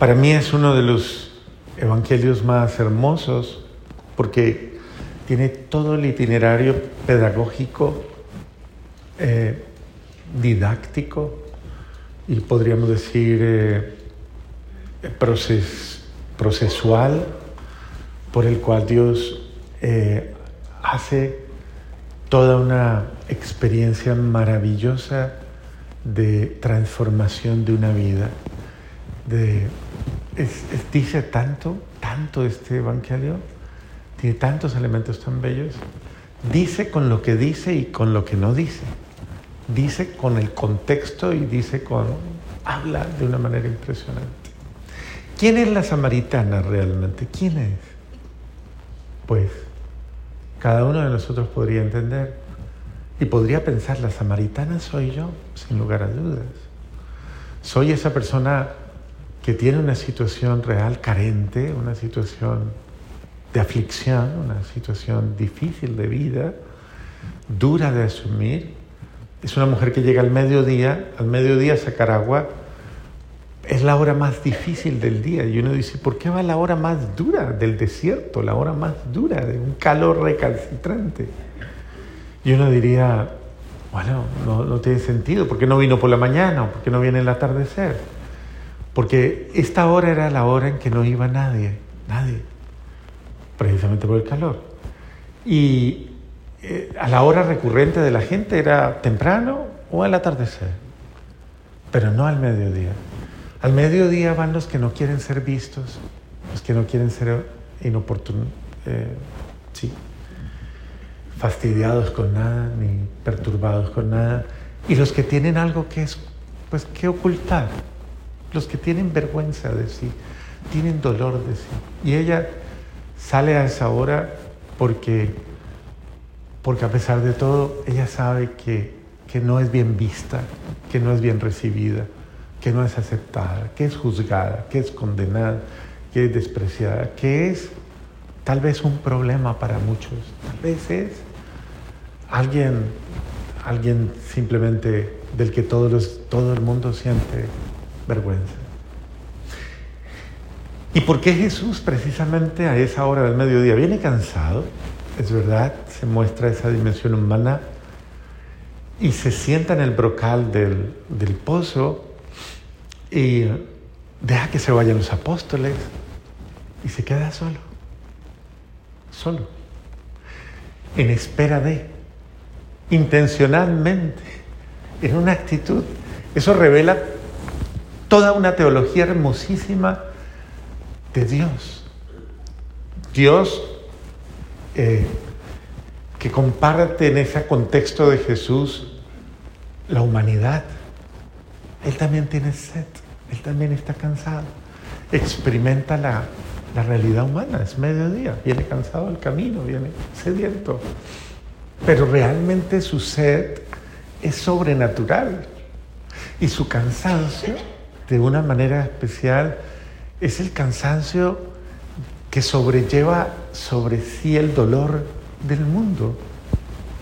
Para mí es uno de los evangelios más hermosos porque tiene todo el itinerario pedagógico, eh, didáctico y podríamos decir eh, procesual por el cual Dios eh, hace toda una experiencia maravillosa de transformación de una vida. De, dice tanto, tanto este Evangelio, tiene tantos elementos tan bellos. Dice con lo que dice y con lo que no dice. Dice con el contexto y dice con... habla de una manera impresionante. ¿Quién es la samaritana realmente? ¿Quién es? Pues cada uno de nosotros podría entender y podría pensar, la samaritana soy yo, sin lugar a dudas. Soy esa persona que tiene una situación real carente, una situación de aflicción, una situación difícil de vida, dura de asumir. Es una mujer que llega al mediodía, al mediodía a sacar agua, es la hora más difícil del día. Y uno dice, ¿por qué va la hora más dura del desierto, la hora más dura de un calor recalcitrante? Y uno diría, bueno, no, tiene sentido, ¿por qué no vino por la mañana por qué no viene el atardecer? Porque esta hora era la hora en que no iba nadie, nadie, precisamente por el calor. Y eh, a la hora recurrente de la gente era temprano o al atardecer, pero no al mediodía. Al mediodía van los que no quieren ser vistos, los que no quieren ser inoportunos, eh, sí, fastidiados con nada, ni perturbados con nada, y los que tienen algo que es, pues, que ocultar, los que tienen vergüenza de sí, tienen dolor de sí. Y ella sale a esa hora porque, porque a pesar de todo, ella sabe que, que no es bien vista, que no es bien recibida que no es aceptada, que es juzgada, que es condenada, que es despreciada, que es tal vez un problema para muchos, tal vez es alguien, alguien simplemente del que todos todo el mundo siente vergüenza. ¿Y por qué Jesús precisamente a esa hora del mediodía viene cansado? Es verdad, se muestra esa dimensión humana y se sienta en el brocal del, del pozo y deja que se vayan los apóstoles y se queda solo, solo, en espera de, intencionalmente, en una actitud. Eso revela toda una teología hermosísima de Dios. Dios eh, que comparte en ese contexto de Jesús la humanidad. Él también tiene sed. Él también está cansado. Experimenta la, realidad humana, es mediodía, viene cansado del camino, viene sediento. Pero realmente su sed es sobrenatural. Y su cansancio, de una manera especial, es el cansancio que sobrelleva sobre sí el dolor del mundo,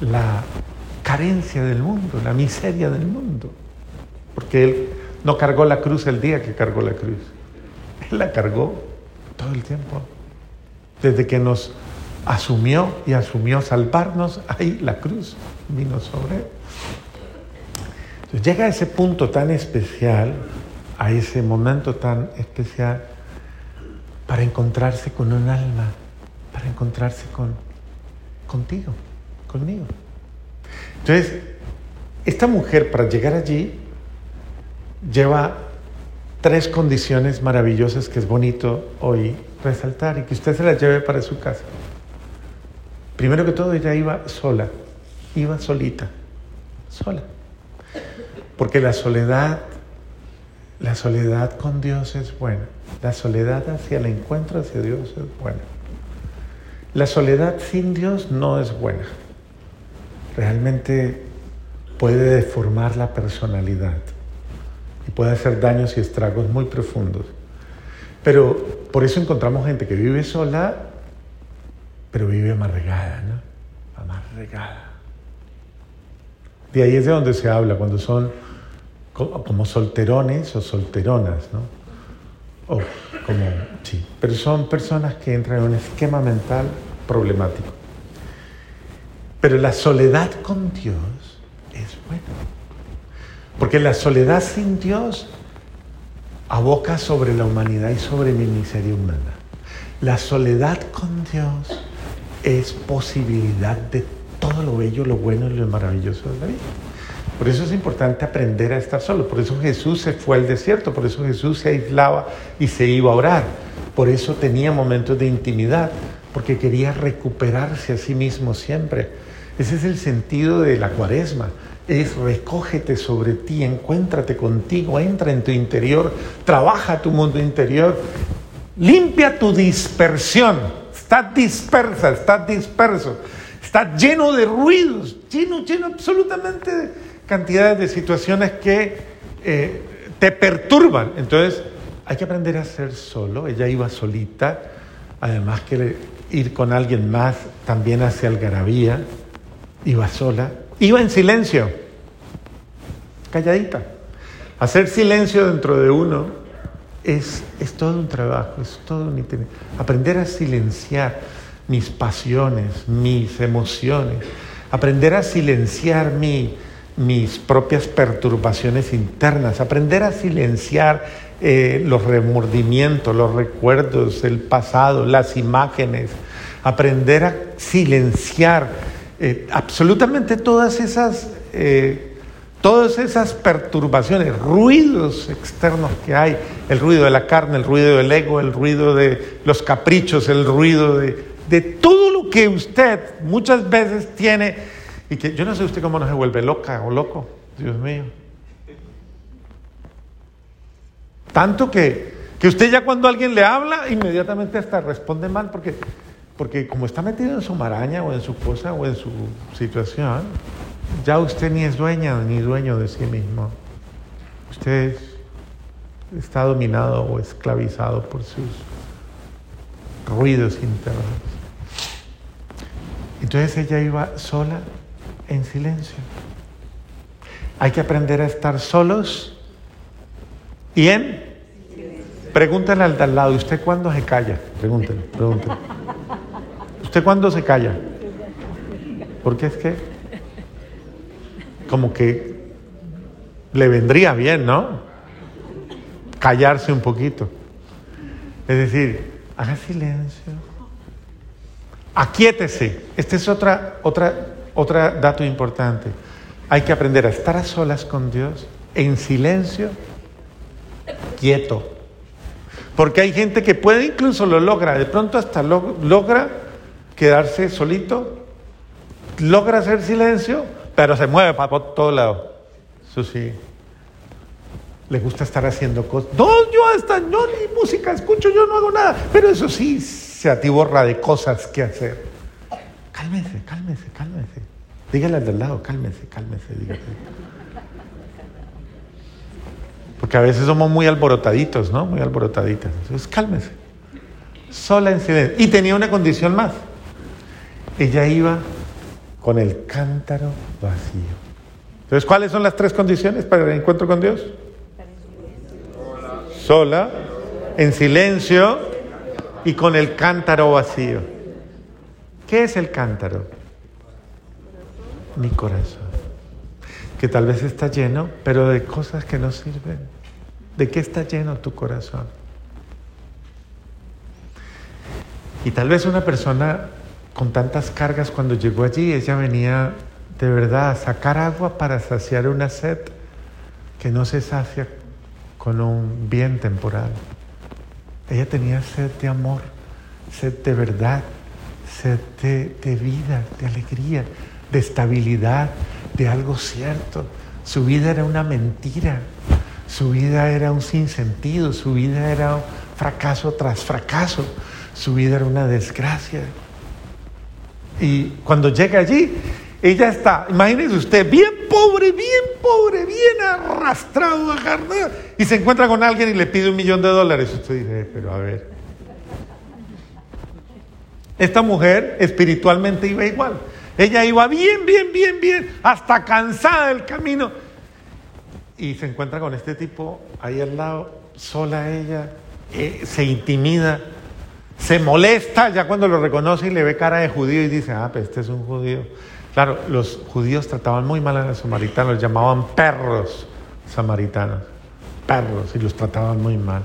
la carencia del mundo, la miseria del mundo. Porque él no cargó la cruz el día que cargó la cruz. Él la cargó todo el tiempo. Desde que nos asumió y asumió salvarnos, ahí la cruz vino sobre él. Llega a ese punto tan especial, a ese momento tan especial, para encontrarse con un alma, para encontrarse con contigo, conmigo. Entonces, esta mujer para llegar allí lleva tres condiciones maravillosas que es bonito hoy resaltar y que usted se las lleve para su casa. Primero que todo, ella iba sola, iba solita, sola. Porque la soledad, la soledad con Dios es buena. La soledad hacia el encuentro hacia Dios es buena. La soledad sin Dios no es buena. Realmente puede deformar la personalidad y puede hacer daños y estragos muy profundos. Pero por eso encontramos gente que vive sola, pero vive amarregada, ¿no? Amarregada. De ahí es de donde se habla, cuando son como solterones o solteronas, ¿no? o como, sí, pero son personas que entran en un esquema mental problemático. Pero la soledad con Dios es buena. Porque la soledad sin Dios aboca sobre la humanidad y sobre mi miseria humana. La soledad con Dios es posibilidad de todo lo bello, lo bueno y lo maravilloso de la vida. Por eso es importante aprender a estar solo. Por eso Jesús se fue al desierto. Por eso Jesús se aislaba y se iba a orar. Por eso tenía momentos de intimidad. Porque quería recuperarse a sí mismo siempre. Ese es el sentido de la cuaresma. Es recógete sobre ti, encuéntrate contigo, entra en tu interior, trabaja tu mundo interior, limpia tu dispersión. Estás dispersa, estás disperso, estás lleno de ruidos, lleno, lleno absolutamente de cantidades de situaciones que eh, te perturban. Entonces, hay que aprender a ser solo. Ella iba solita, además que ir con alguien más también hace algarabía. Iba sola, iba en silencio, calladita. Hacer silencio dentro de uno es, es todo un trabajo, es todo un Aprender a silenciar mis pasiones, mis emociones, aprender a silenciar mi, mis propias perturbaciones internas, aprender a silenciar eh, los remordimientos, los recuerdos, el pasado, las imágenes, aprender a silenciar eh, absolutamente todas esas, eh, todas esas perturbaciones, ruidos externos que hay, el ruido de la carne, el ruido del ego, el ruido de los caprichos, el ruido de, de todo lo que usted muchas veces tiene y que yo no sé usted cómo no se vuelve loca o loco, Dios mío. Tanto que, que usted ya cuando alguien le habla, inmediatamente hasta responde mal, porque, porque como está metido en su maraña o en su cosa o en su situación, ya usted ni es dueña ni dueño de sí mismo. Usted está dominado o esclavizado por sus ruidos internos. Entonces ella iba sola en silencio. Hay que aprender a estar solos y en... Pregúntale al de al lado, ¿usted cuándo se calla? Pregúntale, pregúntale. ¿Usted cuándo se calla? Porque es que como que le vendría bien, ¿no? Callarse un poquito. Es decir, haga silencio. Aquíétese. Esta es otra, otra otro dato importante, hay que aprender a estar a solas con Dios, en silencio, quieto. Porque hay gente que puede incluso lo logra, de pronto hasta logra quedarse solito, logra hacer silencio, pero se mueve para todo lado. Eso sí. Le gusta estar haciendo cosas. No, yo hasta no ni música escucho, yo no hago nada. Pero eso sí, se atiborra de cosas que hacer. Cálmese, cálmese, cálmese. Dígale al del lado, cálmese, cálmese, dígale. Porque a veces somos muy alborotaditos, ¿no? Muy alborotaditas. Entonces, cálmese. Sola en silencio. Y tenía una condición más. Ella iba con el cántaro vacío. Entonces, ¿cuáles son las tres condiciones para el encuentro con Dios? Sola, en silencio y con el cántaro vacío. ¿Qué es el cántaro? Mi corazón. Que tal vez está lleno, pero de cosas que no sirven. ¿De qué está lleno tu corazón? Y tal vez una persona con tantas cargas cuando llegó allí, ella venía de verdad a sacar agua para saciar una sed que no se sacia con un bien temporal. Ella tenía sed de amor, sed de verdad, de, vida, de alegría, de estabilidad, de algo cierto. Su vida era una mentira, su vida era un sinsentido, su vida era fracaso tras fracaso, su vida era una desgracia. Y cuando llega allí, ella está, imagínese usted, bien pobre, bien pobre, bien arrastrado, agarrado, y se encuentra con alguien y le pide un millón de dólares. Usted dice, pero a ver, esta mujer espiritualmente iba igual. Ella iba bien, bien, bien, bien, hasta cansada del camino. Y se encuentra con este tipo ahí al lado, sola ella, eh, se intimida, se molesta ya cuando lo reconoce y le ve cara de judío y dice, ah, pues este es un judío. Claro, los judíos trataban muy mal a los samaritanos, los llamaban perros samaritanos, perros, y los trataban muy mal.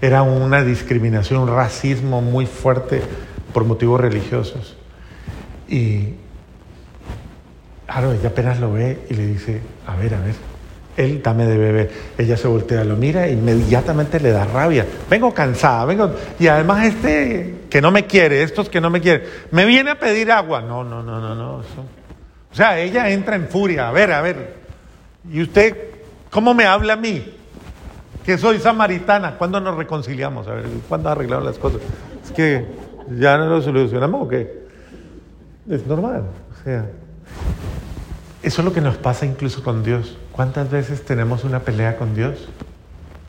Era una discriminación, un racismo muy fuerte por motivos religiosos. Y claro, ella apenas lo ve y le dice, a ver, a ver, él dame de beber. Ella se voltea, lo mira e inmediatamente le da rabia. Vengo cansada, vengo. Y además este que no me quiere, estos que no me quieren, me viene a pedir agua. No, no, no, no, no. O sea, ella entra en furia. A ver, a ver. ¿Y usted cómo me habla a mí? Que soy samaritana. ¿Cuándo nos reconciliamos? A ver, ¿cuándo arreglamos las cosas? Es que ya no lo solucionamos qué? Es normal. O sea, eso es lo que nos pasa incluso con Dios. ¿Cuántas veces tenemos una pelea con Dios?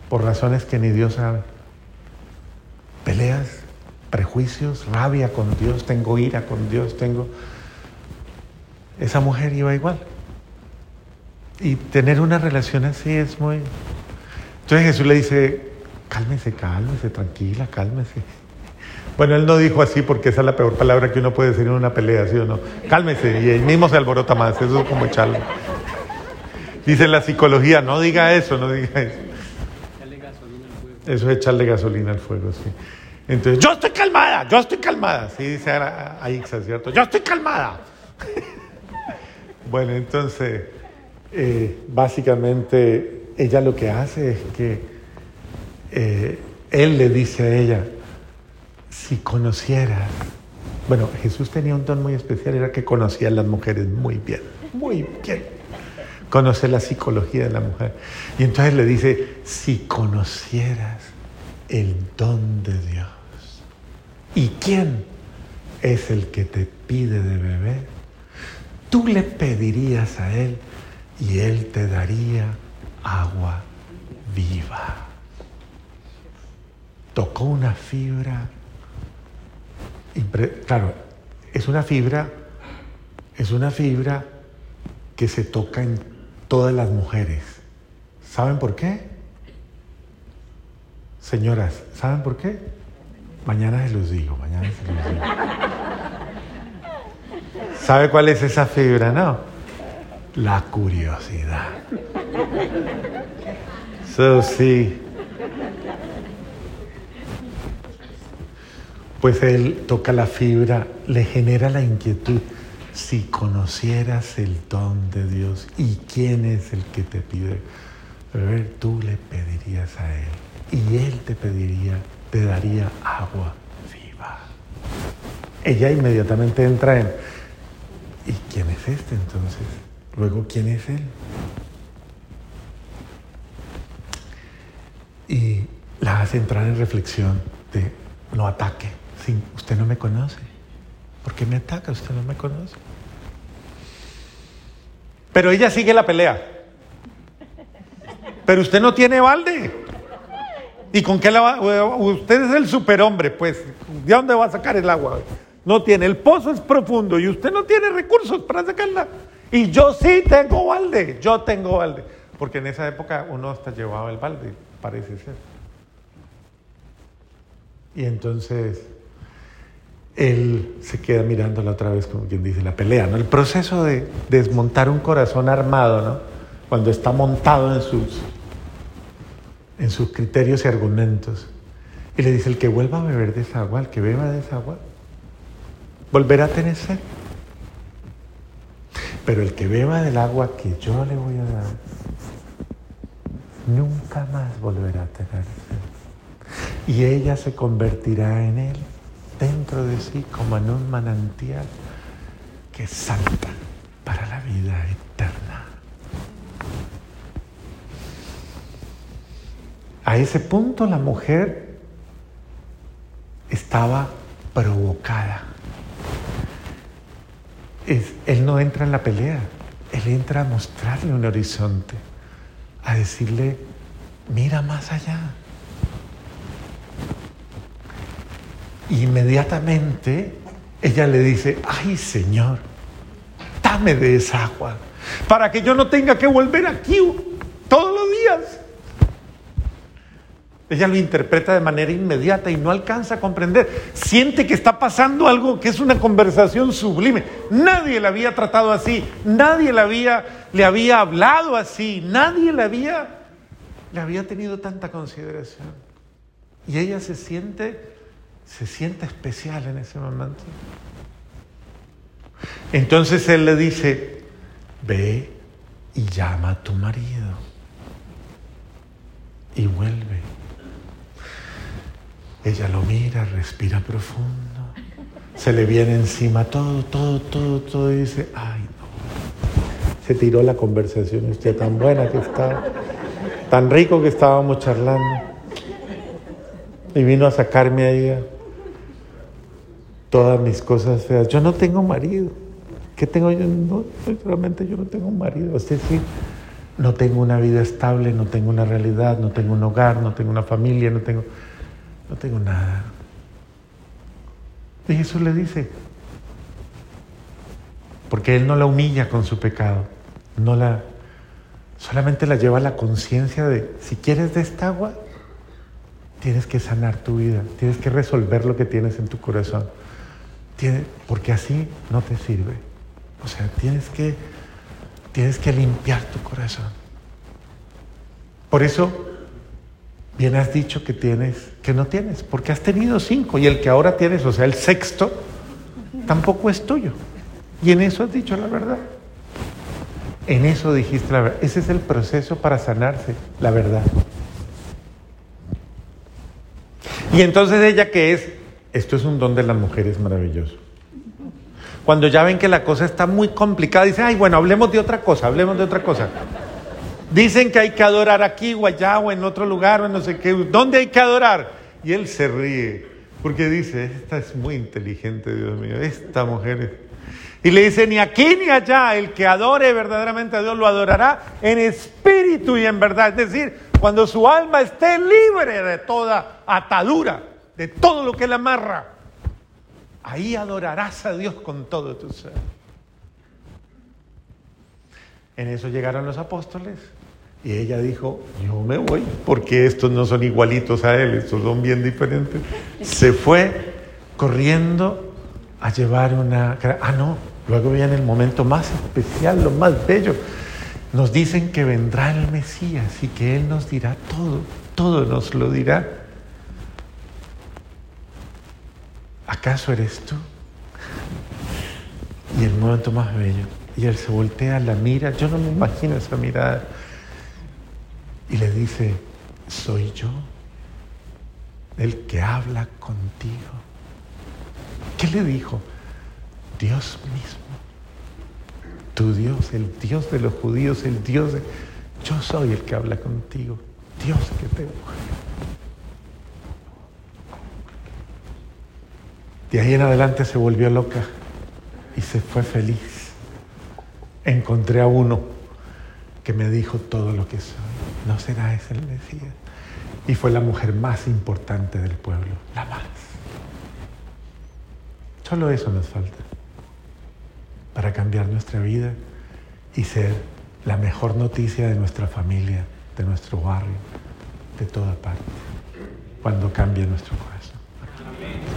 Por razones que ni Dios sabe. Peleas, prejuicios, rabia con Dios, tengo ira con Dios, tengo... Esa mujer iba igual. Y tener una relación así es muy... Entonces Jesús le dice, cálmese, cálmese, tranquila, cálmese. Bueno, él no dijo así porque esa es la peor palabra que uno puede decir en una pelea, ¿sí o no? Cálmese y él mismo se alborota más, eso es como echarlo. Dice la psicología, no diga eso, no diga eso. Eso es echarle gasolina al fuego, sí. Entonces, yo estoy calmada, yo estoy calmada. Sí, dice Aixa, ¿cierto? Yo estoy calmada. bueno, entonces, eh, básicamente, ella lo que hace es que eh, él le dice a ella, si conocieras, bueno, Jesús tenía un don muy especial, era que conocía a las mujeres muy bien, muy bien. Conoce la psicología de la mujer. Y entonces le dice, si conocieras el don de Dios, ¿y quién es el que te pide de beber? Tú le pedirías a Él y Él te daría agua viva. Tocó una fibra claro, es una fibra, es una fibra que se toca en todas las mujeres. ¿Saben por qué? Señoras, ¿saben por qué? Mañana se los digo, mañana se los digo. ¿Sabe cuál es esa fibra? No. La curiosidad. So, sí. Pues él toca la fibra, le genera la inquietud. Si conocieras el don de Dios y quién es el que te pide beber, tú le pedirías a él y él te pediría, te daría agua viva. Ella inmediatamente entra en, ¿y quién es este entonces? Luego, ¿quién es él? Y la hace entrar en reflexión de no ataque usted no me conoce. ¿Por qué me ataca? Usted no me conoce. Pero ella sigue la pelea. Pero usted no tiene balde. ¿Y con qué la va? Usted es el superhombre, pues. ¿De dónde va a sacar el agua? No tiene. El pozo es profundo y usted no tiene recursos para sacarla. Y yo sí tengo balde. Yo tengo balde. Porque en esa época uno hasta llevaba el balde, parece ser. Y entonces él se queda mirándola otra vez, como quien dice, la pelea, ¿no? El proceso de desmontar un corazón armado, ¿no? Cuando está montado en sus, en sus criterios y argumentos. Y le dice, el que vuelva a beber de esa agua, el que beba de esa agua, volverá a tener sed. Pero el que beba del agua que yo le voy a dar, nunca más volverá a tener sed. Y ella se convertirá en él dentro de sí como en un manantial que salta para la vida eterna. A ese punto la mujer estaba provocada. él no entra en la pelea, él entra a mostrarle un horizonte, a decirle, mira más allá. Inmediatamente ella le dice, ay Señor, dame de esa agua, para que yo no tenga que volver aquí todos los días. Ella lo interpreta de manera inmediata y no alcanza a comprender. Siente que está pasando algo que es una conversación sublime. Nadie la había tratado así, nadie le había, le había hablado así, nadie le había, le había tenido tanta consideración. Y ella se siente, se siente especial en ese momento. Entonces él le dice, ve y llama a tu marido y vuelve. Ella lo mira, respira profundo, se le viene encima todo, todo, todo, todo y dice, ay no. Se tiró la conversación, usted tan buena que estaba, tan rico que estábamos charlando. Y vino a sacarme ahí todas mis cosas feas. Yo no tengo marido. ¿Qué tengo yo? No, realmente yo no tengo un marido. Usted sí. No tengo una vida estable, no tengo una realidad, no tengo un hogar, no tengo una familia, no tengo no tengo nada. Y Jesús le dice, porque Él no la humilla con su pecado, no la, solamente la lleva a la conciencia de, si quieres de esta agua, tienes que sanar tu vida, tienes que resolver lo que tienes en tu corazón, porque así no te sirve. O sea, tienes que, tienes que limpiar tu corazón. Por eso Bien has dicho que tienes, que no tienes, porque has tenido cinco y el que ahora tienes, o sea, el sexto, tampoco es tuyo. Y en eso has dicho la verdad. En eso dijiste la verdad. Ese es el proceso para sanarse, la verdad. Y entonces ella que es, esto es un don de las mujeres maravilloso. Cuando ya ven que la cosa está muy complicada, dicen, ay, bueno, hablemos de otra cosa, hablemos de otra cosa. Dicen que hay que adorar aquí o allá o en otro lugar o no sé qué. ¿Dónde hay que adorar? Y él se ríe porque dice, esta es muy inteligente, Dios mío, esta mujer. Y le dice, ni aquí ni allá, el que adore verdaderamente a Dios lo adorará en espíritu y en verdad. Es decir, cuando su alma esté libre de toda atadura, de todo lo que la amarra, ahí adorarás a Dios con todo tu ser. En eso llegaron los apóstoles y ella dijo, yo me voy, porque estos no son igualitos a él, estos son bien diferentes. Se fue corriendo a llevar una... Ah, no, luego viene el momento más especial, lo más bello. Nos dicen que vendrá el Mesías y que Él nos dirá todo, todo nos lo dirá. ¿Acaso eres tú? Y el momento más bello. Y Él se voltea, la mira, yo no me imagino esa mirada y le dice, soy yo el que habla contigo. ¿Qué le dijo? Dios mismo. Tu Dios, el Dios de los judíos, el Dios de... Yo soy el que habla contigo. Dios que te De ahí en adelante se volvió loca y se fue feliz. Encontré a uno que me dijo todo lo que soy. ¿No será ese el Mesías? Y fue la mujer más importante del pueblo, la más. Solo eso nos falta para cambiar nuestra vida y ser la mejor noticia de nuestra familia, de nuestro barrio, de toda parte, cuando cambie nuestro corazón.